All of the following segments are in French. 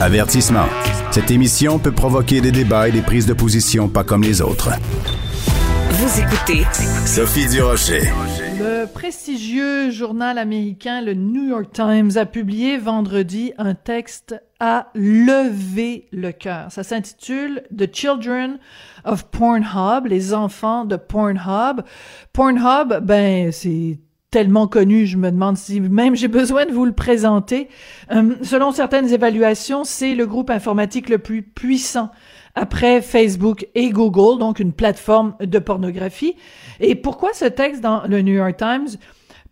Avertissement. Cette émission peut provoquer des débats et des prises de position pas comme les autres. Vous écoutez Sophie Durocher. Le prestigieux journal américain, le New York Times, a publié vendredi un texte à lever le cœur. Ça s'intitule The Children of Pornhub, les enfants de Pornhub. Pornhub, ben, c'est tellement connu, je me demande si même j'ai besoin de vous le présenter. Euh, selon certaines évaluations, c'est le groupe informatique le plus puissant après Facebook et Google, donc une plateforme de pornographie. Et pourquoi ce texte dans le New York Times?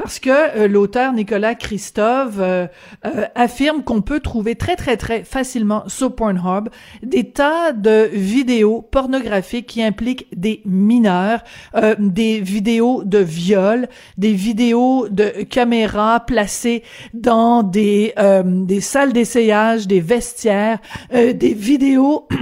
Parce que euh, l'auteur Nicolas Christophe euh, euh, affirme qu'on peut trouver très très très facilement sur Pornhub des tas de vidéos pornographiques qui impliquent des mineurs, des vidéos de viol, des vidéos de caméras placées dans des des salles d'essayage, des vestiaires, des vidéos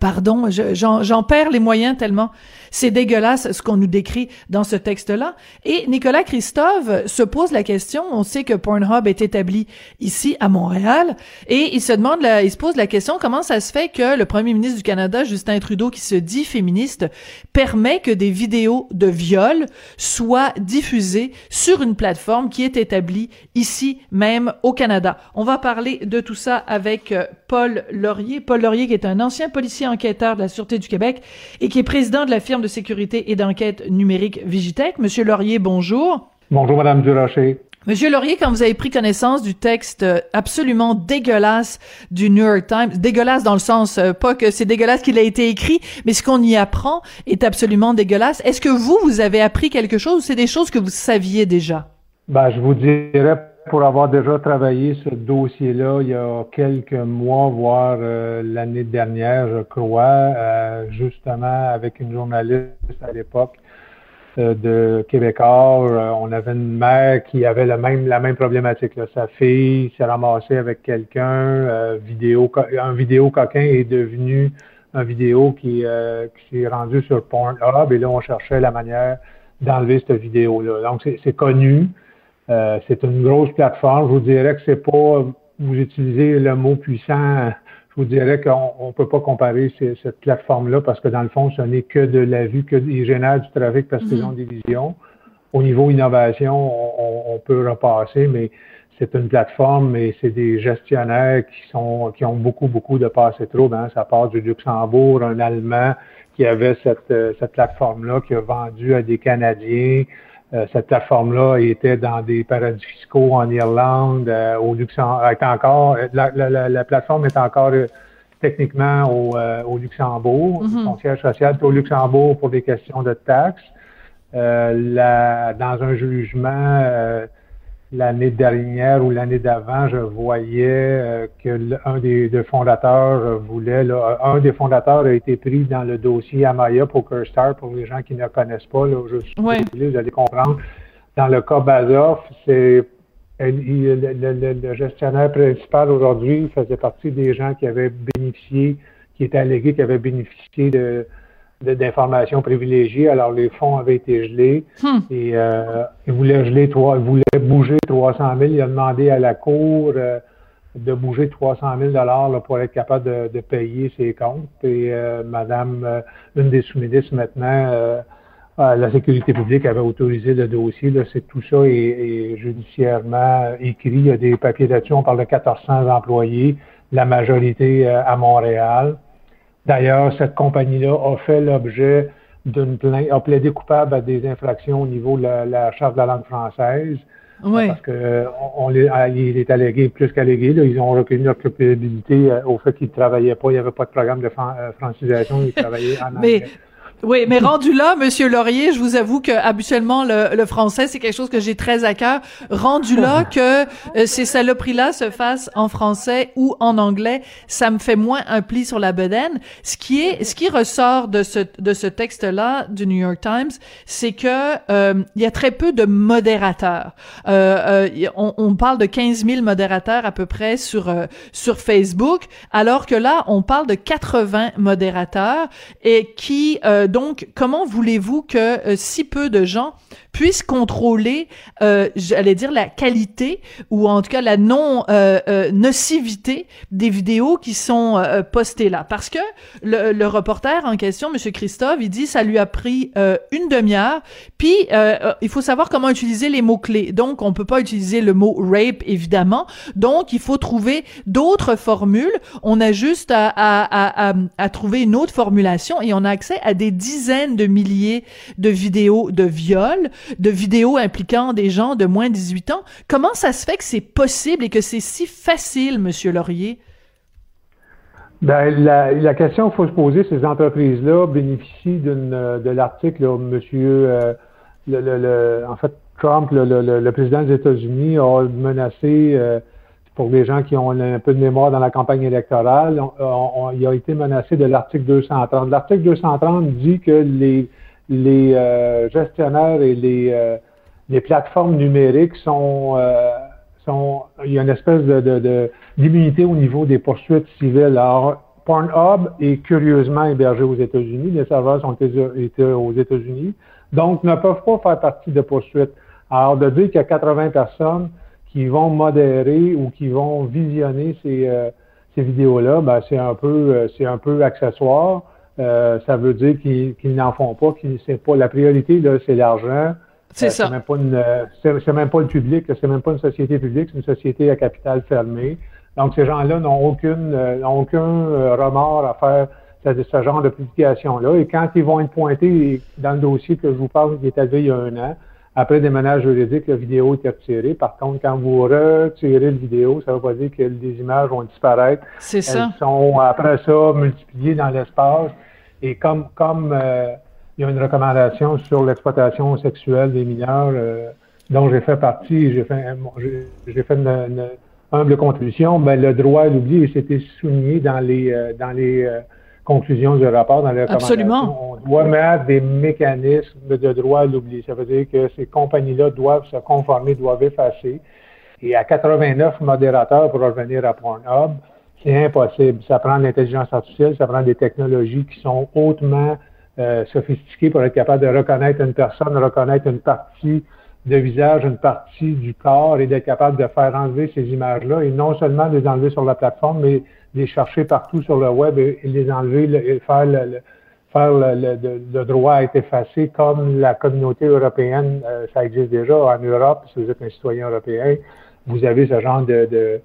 Pardon, j'en perds les moyens tellement c'est dégueulasse ce qu'on nous décrit dans ce texte-là. Et Nicolas Christophe se pose la question, on sait que Pornhub est établi ici à Montréal, et il se demande, il se pose la question, comment ça se fait que le premier ministre du Canada, Justin Trudeau, qui se dit féministe, permet que des vidéos de viol soient diffusées sur une plateforme qui est établie ici même au Canada. On va parler de tout ça avec euh, Paul Laurier. Paul Laurier qui est un ancien policier enquêteur de la Sûreté du Québec et qui est président de la firme de sécurité et d'enquête numérique Vigitech. Monsieur Laurier, bonjour. Bonjour, Madame Duracher. Monsieur Laurier, quand vous avez pris connaissance du texte euh, absolument dégueulasse du New York Times, dégueulasse dans le sens, euh, pas que c'est dégueulasse qu'il a été écrit, mais ce qu'on y apprend est absolument dégueulasse. Est-ce que vous, vous avez appris quelque chose ou c'est des choses que vous saviez déjà? Ben, je vous dirais pour avoir déjà travaillé ce dossier-là il y a quelques mois, voire euh, l'année dernière, je crois, euh, justement avec une journaliste à l'époque euh, de Québécois. on avait une mère qui avait la même, la même problématique. Sa fille s'est ramassée avec quelqu'un, vidéo, un vidéo coquin est devenu un vidéo qui, qui s'est rendu sur Pornhub et là, on cherchait la manière d'enlever cette vidéo-là. Donc, c'est connu. Euh, c'est une grosse plateforme. Je vous dirais que c'est pas, vous utilisez le mot puissant, je vous dirais qu'on ne peut pas comparer cette plateforme-là parce que dans le fond, ce n'est que de la vue, que ils génèrent du trafic parce qu'ils mhm. ont des visions. Au niveau innovation, on, peut repasser, mais c'est une plateforme et c'est des gestionnaires qui sont qui ont beaucoup, beaucoup de passé trop. Hein. Ça part du Luxembourg, un Allemand qui avait cette, euh, cette plateforme-là, qui a vendu à des Canadiens. Euh, cette plateforme-là était dans des paradis fiscaux en Irlande, euh, au Luxembourg. encore, la, la, la, plateforme est encore euh, techniquement au, au Luxembourg. Mm-hmm. Son siège social est au Luxembourg pour des questions de taxes. La, dans un jugement l'année dernière ou l'année d'avant, je voyais euh, que l'un des, fondateurs voulait, là, un des fondateurs a été pris dans le dossier Amaya PokerStar pour les gens qui ne connaissent pas. Là, je suis vous allez comprendre. Dans le cas Bazoff, c'est le, gestionnaire principal aujourd'hui faisait partie des gens qui avaient bénéficié, qui étaient allégués, qui avaient bénéficié de d'informations privilégiées. Alors, les fonds avaient été gelés hmm. et euh, il voulait geler trois, il voulait bouger 300 000. Il a demandé à la Cour euh, de bouger 300 000 dollars pour être capable de, de, payer ses comptes. Et euh, Madame, euh, une des sous-ministres maintenant, la sécurité publique avait autorisé le dossier. Là, c'est tout ça est, judiciairement écrit. Il y a des papiers là-dessus. On parle de 1400 employés, la majorité à Montréal. D'ailleurs, cette compagnie-là a fait l'objet d'une plainte, a plaidé coupable à des infractions au niveau de la, charte de la langue française. Oui. Parce que on, ah, il est allégué, plus qu'allégué, ils ont reconnu leur culpabilité euh, au fait qu'ils ne travaillaient pas, il n'y avait pas de programme de euh, francisation, ils travaillaient en anglais. Oui, mais rendu là, Monsieur Laurier, je vous avoue que habituellement le, le français c'est quelque chose que j'ai très à cœur. Rendu là que euh, ces saloperies-là se fassent en français ou en anglais, ça me fait moins un pli sur la bedaine. Ce qui est, ce qui ressort de ce de ce texte-là du New York Times, c'est que euh, il y a très peu de modérateurs. Euh, euh on, on, parle de 15 000 modérateurs à peu près sur sur Facebook, alors que là on parle de 80 modérateurs et qui donc, comment voulez-vous que si peu de gens puissent contrôler, j'allais dire, la qualité ou en tout cas la non-nocivité des vidéos qui sont postées là? Parce que le, le, reporter en question, Monsieur Christophe, il dit ça lui a pris une demi-heure, puis il faut savoir comment utiliser les mots-clés. Donc, on peut pas utiliser le mot rape, évidemment. Donc, il faut trouver d'autres formules. On a juste à, à, à, à, trouver une autre formulation et on a accès à des dizaines de milliers de vidéos de viol, de vidéos impliquant des gens de moins de 18 ans. Comment ça se fait que c'est possible et que c'est si facile, Monsieur Laurier? Ben, la, question qu'il faut se poser, ces entreprises-là bénéficient d'une, de l'article, monsieur, euh, en fait, Trump, le, le, président des États-Unis, a menacé, euh, pour les gens qui ont un peu de mémoire dans la campagne électorale, il a été menacé de l'article 230. L'article 230 dit que les, les euh, gestionnaires et les, euh, les plateformes numériques sont, sont, il y a une espèce de, d'immunité au niveau des poursuites civiles. Alors, Pornhub est curieusement hébergé aux États-Unis. Les serveurs sont aux États-Unis, donc ne peuvent pas faire partie de poursuites. Alors, de dire qu'il y a 80 personnes qui vont modérer ou qui vont visionner ces, euh, ces vidéos-là, ben, c'est un peu euh, c'est un peu accessoire. Euh, ça veut dire qu'ils n'en font pas, qu'ils c'est pas la priorité là, c'est l'argent. C'est ça. C'est même pas une, c'est même pas le public, c'est même pas une société publique, c'est une société à capital fermé. Donc ces gens-là n'ont aucune n'ont aucun remords à faire ce, ce genre de publication-là. Et quand ils vont être pointés dans le dossier que je vous parle, qui est arrivé il y a un an, après des menaces juridiques, la vidéo est retirée. Par contre, quand vous retirez la vidéo, ça ne veut pas dire que les images vont disparaître. C'est ça. Elles sont après ça multipliées dans l'espace. Et comme comme euh, il y a une recommandation sur l'exploitation sexuelle des mineurs euh, dont j'ai fait partie, j'ai fait j'ai fait une, humble contribution, ben, le droit à l'oubli c'était souligné dans les euh, dans les conclusion du rapport dans les Absolument. On doit mettre des mécanismes de droit à l'oubli. Ça veut dire que ces compagnies-là doivent se conformer, doivent effacer. Et à 89 modérateurs pour revenir à Pornhub, c'est impossible. Ça prend de l'intelligence artificielle, ça prend des technologies qui sont hautement euh, sophistiquées pour être capable de reconnaître une personne, reconnaître une partie de visage, une partie du corps et d'être capable de faire enlever ces images-là et non seulement les enlever sur la plateforme, mais les chercher partout sur le web et, les enlever et faire le, faire le, droit à être effacé comme la communauté européenne, euh, ça existe déjà en Europe, si vous êtes un citoyen européen, vous avez ce genre de,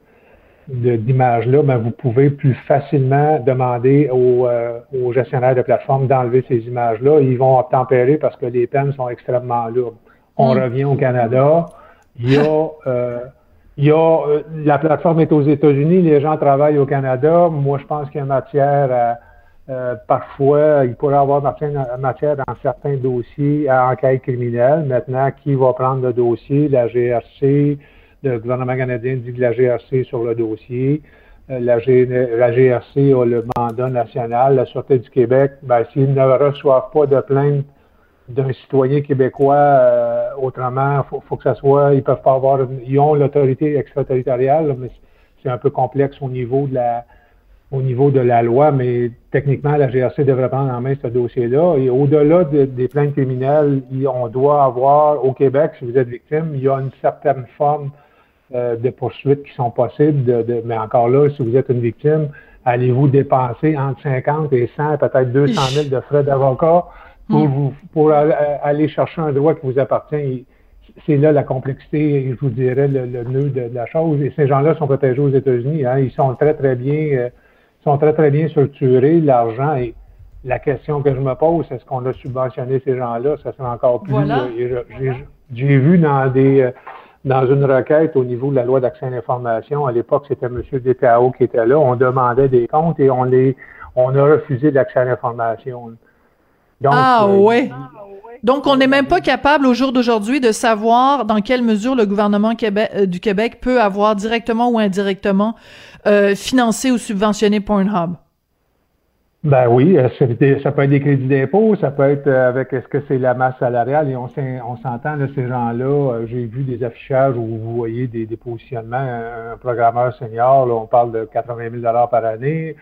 d'images-là, ben vous pouvez plus facilement demander aux, euh, aux gestionnaires de plateforme d'enlever ces images-là. Ils vont obtempérer parce que les peines sont extrêmement lourdes. On mm. revient au Canada. Il y a euh, il y a, euh, la plateforme est aux États-Unis, les gens travaillent au Canada. Moi, je pense qu'il y a matière à, euh, parfois, il pourrait y avoir matière dans certains dossiers à enquête criminelle. Maintenant, qui va prendre le dossier? La GRC, le gouvernement canadien dit que la GRC sur le dossier. Euh, la, la, GRC a le mandat national. La Sûreté du Québec, ben, s'ils ne reçoivent pas de plainte d'un citoyen québécois. Euh, autrement, faut, faut que ça soit, ils peuvent pas avoir, ils ont l'autorité extraterritoriale, mais c'est un peu complexe au niveau de la, au niveau de la loi, mais techniquement, la GRC devrait prendre en main ce dossier-là. Et au-delà des plaintes criminelles, on doit avoir au Québec, si vous êtes victime, il y a une certaine forme euh, de poursuites qui sont possibles. De, mais encore là, si vous êtes une victime, allez-vous dépenser entre 50 et 100, peut-être 200 000 de frais d'avocat pour, hmm. vous, pour aller chercher un droit qui vous appartient. C'est là la complexité, je vous dirais, le, nœud de, la chose. Et ces gens-là sont protégés aux États-Unis. Hein. Ils sont très, très bien, euh, sont très, très bien structurés. L'argent et la question que je me pose, est-ce qu'on a subventionné ces gens-là? Ça serait encore plus. Euh, j'ai vu dans des euh, dans une requête au niveau de la loi d'accès à l'information, à l'époque, c'était M. Détao qui était là. On demandait des comptes et on les on a refusé l'accès à l'information ah euh, ouais. Donc, on n'est même pas capable au jour d'aujourd'hui de savoir dans quelle mesure le gouvernement euh, du Québec peut avoir directement ou indirectement euh, financé ou subventionné Pornhub. Ben oui, ça peut être des crédits d'impôt, ça peut être avec est-ce que c'est la masse salariale? Et on, on s'entend, ces gens-là, j'ai vu des affichages où vous voyez des, positionnements, un programmeur senior, on parle de 80 000 par année,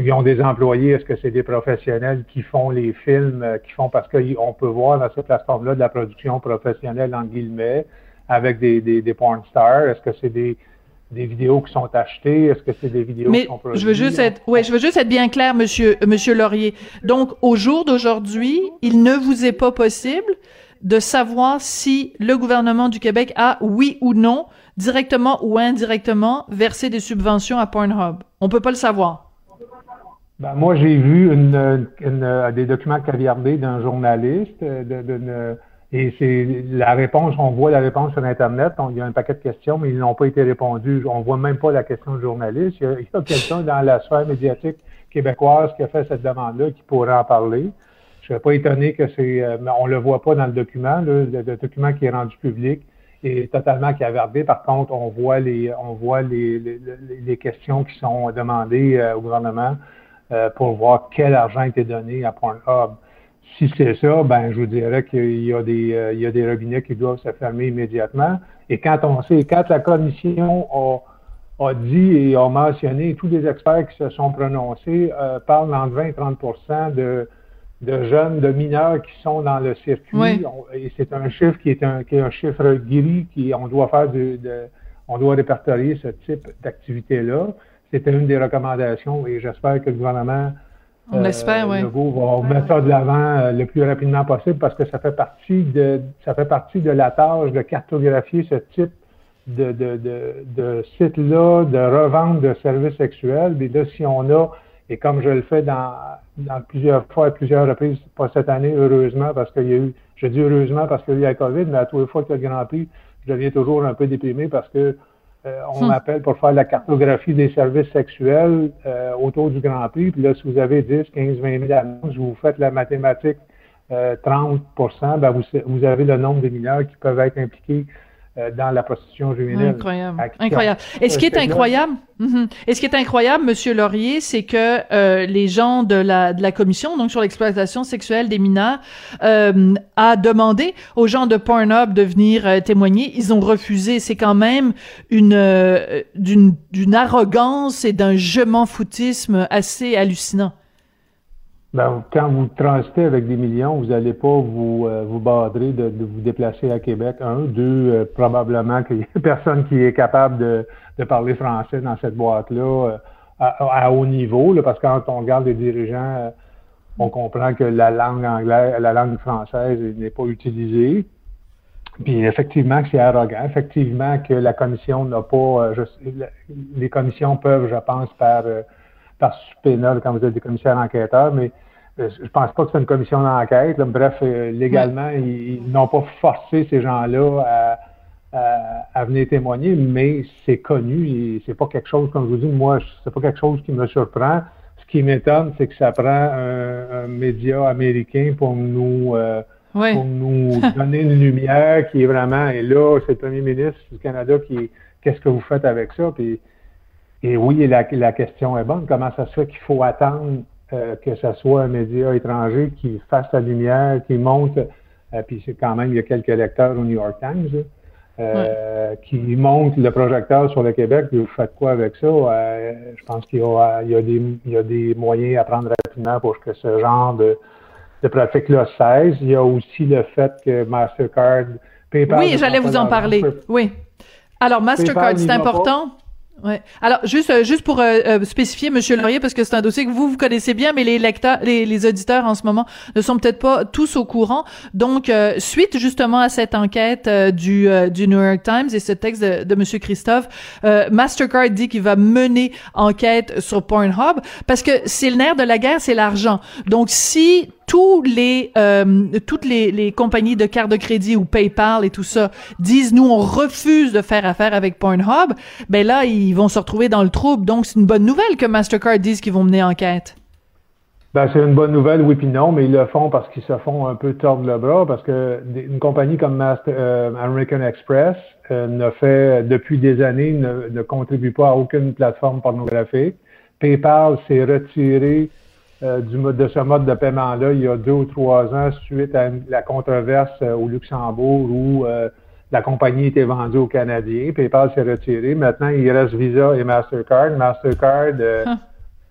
ils ont des employés, est-ce que c'est des professionnels qui font les films, euh, qui font parce qu'on peut voir dans cette plateforme-là de la production professionnelle en guillemets avec des, des, des porn stars. Est-ce que c'est des, des vidéos qui sont achetées? Est-ce que c'est des vidéos qui sont produites? Je veux juste être, ouais, je veux juste être bien clair, monsieur, monsieur Laurier. Donc, au jour d'aujourd'hui, il ne vous est pas possible de savoir si le gouvernement du Québec a, oui ou non, directement ou indirectement, versé des subventions à Pornhub. On peut pas le savoir. Ben, moi, j'ai vu une, une, des documents caviardés d'un journaliste, euh, de, et c'est la réponse, on voit la réponse sur Internet, il y a un paquet de questions, mais ils n'ont pas été répondus. On voit même pas la question du journaliste. Il y a, quelqu'un dans la sphère médiatique québécoise qui a fait cette demande-là, qui pourrait en parler. Je serais pas étonné que c'est, euh, on le voit pas dans le document, le, document qui est rendu public est totalement cavardé. Par contre, on voit les, on voit les, les, les questions qui sont demandées euh, au gouvernement euh, pour voir quel argent été donné à Pornhub. Si c'est ça, ben je vous dirais qu'il y a des euh, il y a des robinets qui doivent se fermer immédiatement. Et quand on sait, quand la commission a, a dit et a mentionné, tous les experts qui se sont prononcés euh, parlent entre 20 et 30 de, de jeunes, de mineurs qui sont dans le circuit. et c'est un chiffre qui est un, qui est un chiffre gris qui on doit faire de, de on doit répertorier ce type d'activité-là. C'était une des recommandations et j'espère que le gouvernement on l'espère, oui. va mettre ça de l'avant euh, le plus rapidement possible parce que ça fait partie de ça fait partie de la tâche de cartographier ce type de, de, de, de site-là, de revente de services sexuels. Et là, si on a, et comme je le fais dans, dans plusieurs fois, à plusieurs reprises, pas cette année, heureusement, parce qu'il y a eu, je dis heureusement parce qu'il y a eu la COVID, mais à toutes les fois qu'il y a le Grand Prix, je deviens toujours un peu déprimé parce que euh, on hmm. m'appelle pour faire la cartographie des services sexuels euh, autour du Grand Prix. Puis là, si vous avez 10, 15, 20 000 annonces, vous faites la mathématique 30% euh, ben vous, vous, avez le nombre de mineurs qui peuvent être impliqués dans la prostitution juvénile. Incroyable. Incroyable. Et ce qui est incroyable, mhm. et ce qui est incroyable, Monsieur Laurier, c'est que euh, les gens de la de la commission, donc sur l'exploitation sexuelle des mineurs, euh, a demandé aux gens de Pornhub de venir euh, témoigner. Ils ont refusé. C'est quand même une d'une d'une arrogance et d'un je m'en foutisme assez hallucinant. Ben, quand vous transitez avec des millions, vous n'allez pas vous, euh, vous badrer de, vous déplacer à Québec. Un, deux, euh, probablement qu'il n'y a personne qui est capable de, de parler français dans cette boîte-là euh, à, haut niveau, là, parce que quand on regarde les dirigeants, on comprend que la langue anglaise, la langue française n'est pas utilisée. Puis effectivement que c'est arrogant, effectivement que la commission n'a pas, les commissions peuvent, je pense, par par subpoena, quand vous êtes des commissaires enquêteurs, mais euh, je pense pas que c'est une commission d'enquête. Bref, euh, légalement, ils, n'ont pas forcé ces gens-là à, à, venir témoigner, mais c'est connu et c'est pas quelque chose, comme je vous dis, moi, c'est pas quelque chose qui me surprend. Ce qui m'étonne, c'est que ça prend un, média américain pour nous euh, pour nous donner une lumière qui est vraiment et là, c'est le premier ministre du Canada qui qu'est-ce que vous faites avec ça? Puis, et oui, la, la question est bonne. Comment ça se fait qu'il faut attendre euh, que ce soit un média étranger qui fasse la lumière, qui monte, euh, puis c'est quand même, il y a quelques lecteurs au New York Times, euh, qui montent le projecteur sur le Québec, puis vous faites quoi avec ça? je pense qu'il y, y, a des, il y a des moyens à prendre rapidement pour que ce genre de, de pratique-là cesse. Il y a aussi le fait que Mastercard, PayPal... Oui, j'allais vous en parler. Oui. Alors, Mastercard, c'est important. Ouais. Alors juste euh, juste pour euh, euh, spécifier Monsieur Laurier parce que c'est un dossier que vous vous connaissez bien mais les lecteurs les, les auditeurs en ce moment ne sont peut-être pas tous au courant. Donc suite justement à cette enquête du du New York Times et ce texte de, de Monsieur Christophe, Mastercard dit qu'il va mener enquête sur Pornhub parce que c'est le nerf de la guerre, c'est l'argent. Donc si tous les euh, toutes les, compagnies de cartes de crédit ou PayPal et tout ça disent nous on refuse de faire affaire avec Pornhub, ben là ils vont se retrouver dans le trouble. Donc c'est une bonne nouvelle que Mastercard dise qu'ils vont mener enquête. Ben, c'est une bonne nouvelle, oui puis non, mais ils le font parce qu'ils se font un peu tordre le bras, parce que une compagnie comme Master, euh, American Express euh, ne fait depuis des années ne contribue pas à aucune plateforme pornographique. PayPal s'est retiré euh, du mode, de ce mode de paiement-là il y a deux ou trois ans suite à la controverse euh, au Luxembourg où euh, la compagnie était vendue aux Canadiens. PayPal s'est retiré. Maintenant, il reste Visa et Mastercard. Mastercard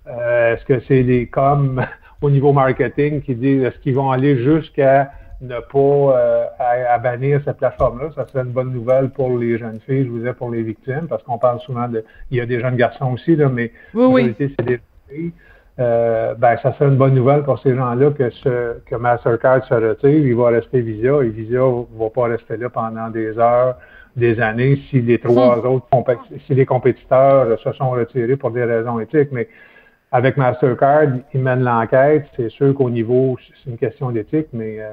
est-ce que c'est les coms au niveau marketing qui disent est-ce qu'ils vont aller jusqu'à ne pas à, bannir cette plateforme-là? Ça serait une bonne nouvelle pour les jeunes filles, je vous disais, pour les victimes, parce qu'on parle souvent de. Il y a des jeunes garçons aussi, là, mais oui, réalité, c'est des filles. Euh, ben, ça serait une bonne nouvelle pour ces gens-là que, ce, que Mastercard se retire. Il va rester Visa et Visa va pas rester là pendant des heures, des années si les trois hmm. autres si les compétiteurs se sont retirés pour des raisons éthiques. Mais avec Mastercard, ils mènent l'enquête. C'est sûr qu'au niveau, c'est une question d'éthique, mais euh,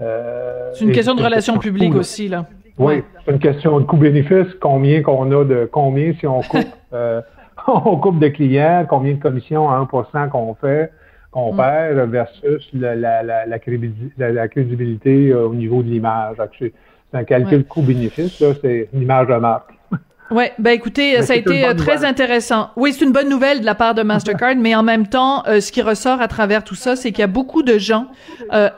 euh c'est une question de relations publiques aussi là. Oui, c'est une question de coût-bénéfice. Combien qu'on a de combien si on coupe euh, on coupe de clients, combien de commissions à 1% qu'on fait, qu'on mm. perd versus la, la, la, la crédibilité euh, au niveau de l'image. C'est un calcul coût-bénéfice, c'est une image de marque. Ouais, ben écoutez, ça a été euh, très intéressant. Oui, c'est une bonne nouvelle de la part de Mastercard, mais en même temps, euh, ce qui ressort à travers tout ça, c'est qu'il y a beaucoup de gens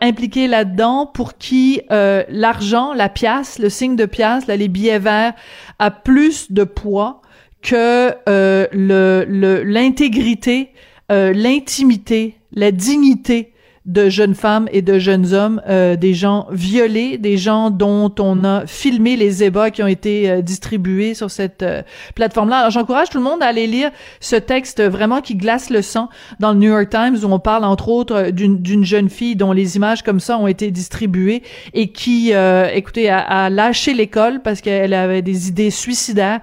impliqués là-dedans pour qui l'argent, la pièce, le signe de pièce, là, les billets verts, a plus de poids que euh, le l'intégrité, euh, l'intimité, la dignité de jeunes femmes et de jeunes hommes, euh, des gens violés, des gens dont on a filmé les ébats qui ont été euh, distribués sur cette euh, plateforme-là. Alors j'encourage tout le monde à aller lire ce texte vraiment qui glace le sang dans le New York Times où on parle entre autres d'une jeune fille dont les images comme ça ont été distribuées et qui, écoutez, a, a lâché l'école parce qu'elle avait des idées suicidaires,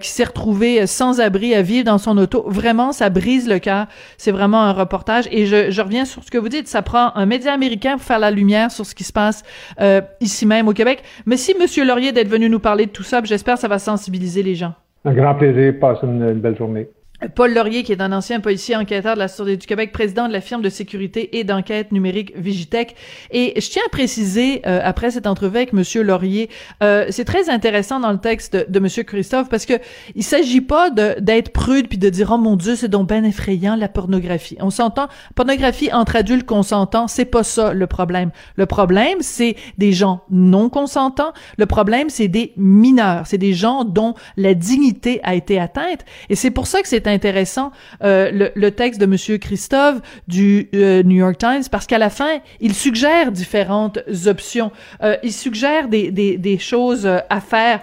qui s'est retrouvée sans abri à vivre dans son auto. Vraiment, ça brise le cœur. C'est vraiment un reportage et je, je reviens sur ce que vous dites ça prend un média américain pour faire la lumière sur ce qui se passe euh, ici même au Québec. Si Monsieur Laurier d'être venu nous parler de tout ça, j'espère que ça va sensibiliser les gens. Un grand plaisir. Passe une belle journée. Paul Laurier, qui est un ancien policier enquêteur de la Sûreté du Québec, président de la firme de sécurité et d'enquête numérique Vigitech. Et je tiens à préciser, euh, après cette entrevue avec Monsieur Laurier, euh, c'est très intéressant dans le texte de, Monsieur Christophe parce que il s'agit pas d'être prude puis de dire oh mon Dieu c'est donc ben effrayant la pornographie. On s'entend pornographie entre adultes consentants, c'est pas ça le problème. Le problème c'est des gens non consentants. Le problème c'est des mineurs, c'est des gens dont la dignité a été atteinte. Et c'est pour ça que c'est intéressant euh, le, texte de Monsieur Christophe du euh, New York Times parce qu'à la fin, il suggère différentes options. Euh, il suggère des, des, choses à faire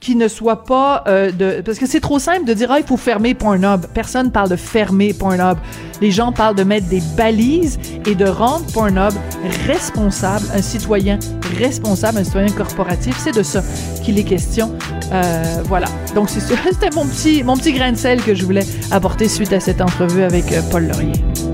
qui ne soit pas de parce que c'est trop simple de dire ah il faut fermer Pornhub. Personne parle de fermer Pornhub. Les gens parlent de mettre des balises et de rendre Pornhub responsable, un citoyen responsable, un citoyen corporatif. C'est de ça qu'il est question. Euh, voilà. Donc c'était mon petit mon petit grain de sel que je voulais apporter suite à cette entrevue avec euh, Paul Laurier.